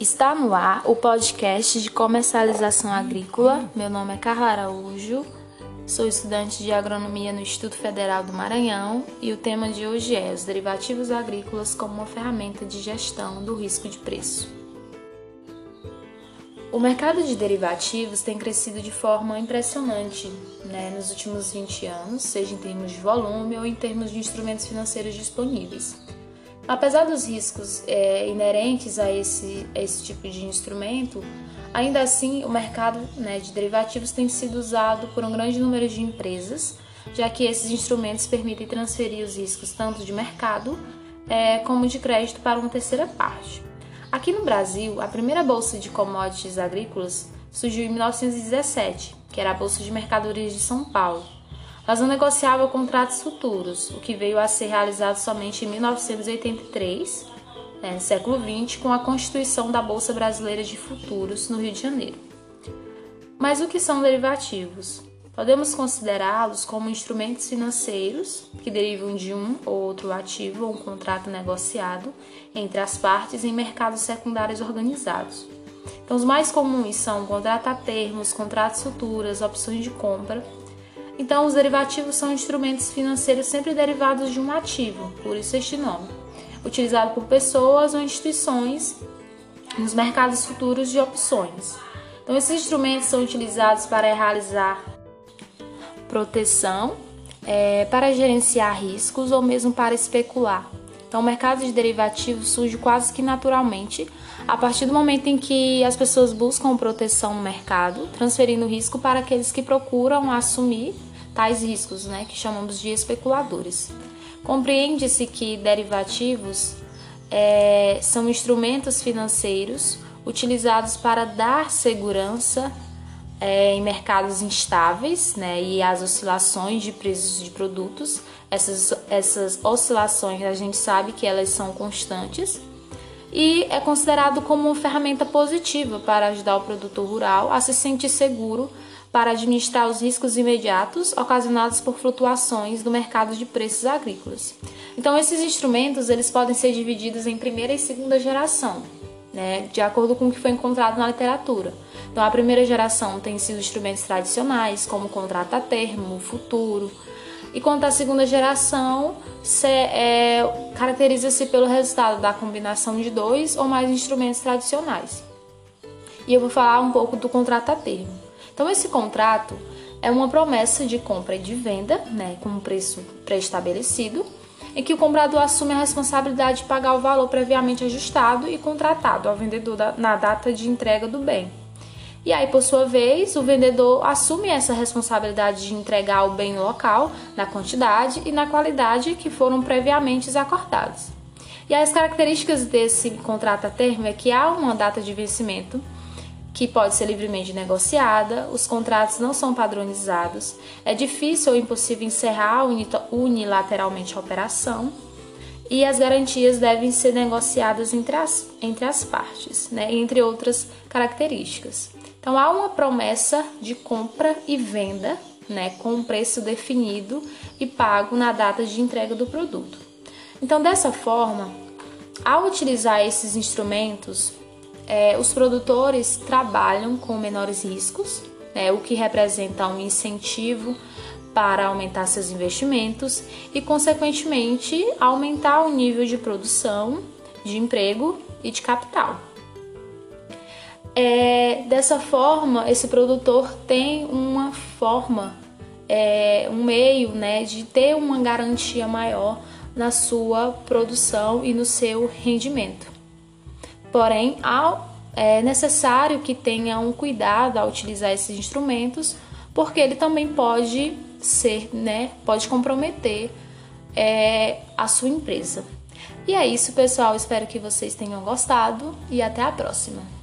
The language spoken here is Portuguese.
Está no ar o podcast de comercialização agrícola. Meu nome é Carla Araújo, sou estudante de agronomia no Instituto Federal do Maranhão e o tema de hoje é os derivativos agrícolas como uma ferramenta de gestão do risco de preço. O mercado de derivativos tem crescido de forma impressionante né, nos últimos 20 anos, seja em termos de volume ou em termos de instrumentos financeiros disponíveis. Apesar dos riscos é, inerentes a esse, a esse tipo de instrumento, ainda assim o mercado né, de derivativos tem sido usado por um grande número de empresas, já que esses instrumentos permitem transferir os riscos tanto de mercado é, como de crédito para uma terceira parte. Aqui no Brasil, a primeira bolsa de commodities agrícolas surgiu em 1917, que era a Bolsa de Mercadorias de São Paulo mas não negociava contratos futuros, o que veio a ser realizado somente em 1983, né, no século XX, com a constituição da Bolsa Brasileira de Futuros no Rio de Janeiro. Mas o que são derivativos? Podemos considerá-los como instrumentos financeiros que derivam de um ou outro ativo ou um contrato negociado entre as partes em mercados secundários organizados. Então, os mais comuns são contrato a termos, contratos futuros, opções de compra então, os derivativos são instrumentos financeiros sempre derivados de um ativo, por isso este nome, utilizado por pessoas ou instituições nos mercados futuros de opções. Então, esses instrumentos são utilizados para realizar proteção, é, para gerenciar riscos ou mesmo para especular. Então, o mercado de derivativos surge quase que naturalmente a partir do momento em que as pessoas buscam proteção no mercado, transferindo risco para aqueles que procuram assumir tais riscos, né, que chamamos de especuladores. Compreende-se que derivativos é, são instrumentos financeiros utilizados para dar segurança é, em mercados instáveis né, e as oscilações de preços de produtos. Essas, essas oscilações a gente sabe que elas são constantes e é considerado como uma ferramenta positiva para ajudar o produtor rural a se sentir seguro para administrar os riscos imediatos ocasionados por flutuações do mercado de preços agrícolas. Então, esses instrumentos eles podem ser divididos em primeira e segunda geração, né, de acordo com o que foi encontrado na literatura. Então, a primeira geração tem sido instrumentos tradicionais, como contrato a termo, futuro, e quanto à segunda geração, é, caracteriza-se pelo resultado da combinação de dois ou mais instrumentos tradicionais. E eu vou falar um pouco do contrato a termo. Então, esse contrato é uma promessa de compra e de venda, né, com um preço pré-estabelecido, em que o comprador assume a responsabilidade de pagar o valor previamente ajustado e contratado ao vendedor na data de entrega do bem. E aí, por sua vez, o vendedor assume essa responsabilidade de entregar o bem no local, na quantidade e na qualidade que foram previamente acordados. E as características desse contrato a termo é que há uma data de vencimento que pode ser livremente negociada, os contratos não são padronizados, é difícil ou impossível encerrar unilateralmente a operação e as garantias devem ser negociadas entre as, entre as partes, né, entre outras características. Então há uma promessa de compra e venda, né, com um preço definido e pago na data de entrega do produto. Então dessa forma, ao utilizar esses instrumentos, é, os produtores trabalham com menores riscos, né, o que representa um incentivo para aumentar seus investimentos e, consequentemente, aumentar o nível de produção, de emprego e de capital. É, dessa forma, esse produtor tem uma forma, é, um meio né, de ter uma garantia maior na sua produção e no seu rendimento. Porém, é necessário que tenha um cuidado ao utilizar esses instrumentos, porque ele também pode ser, né, pode comprometer é, a sua empresa. E é isso, pessoal. Espero que vocês tenham gostado e até a próxima.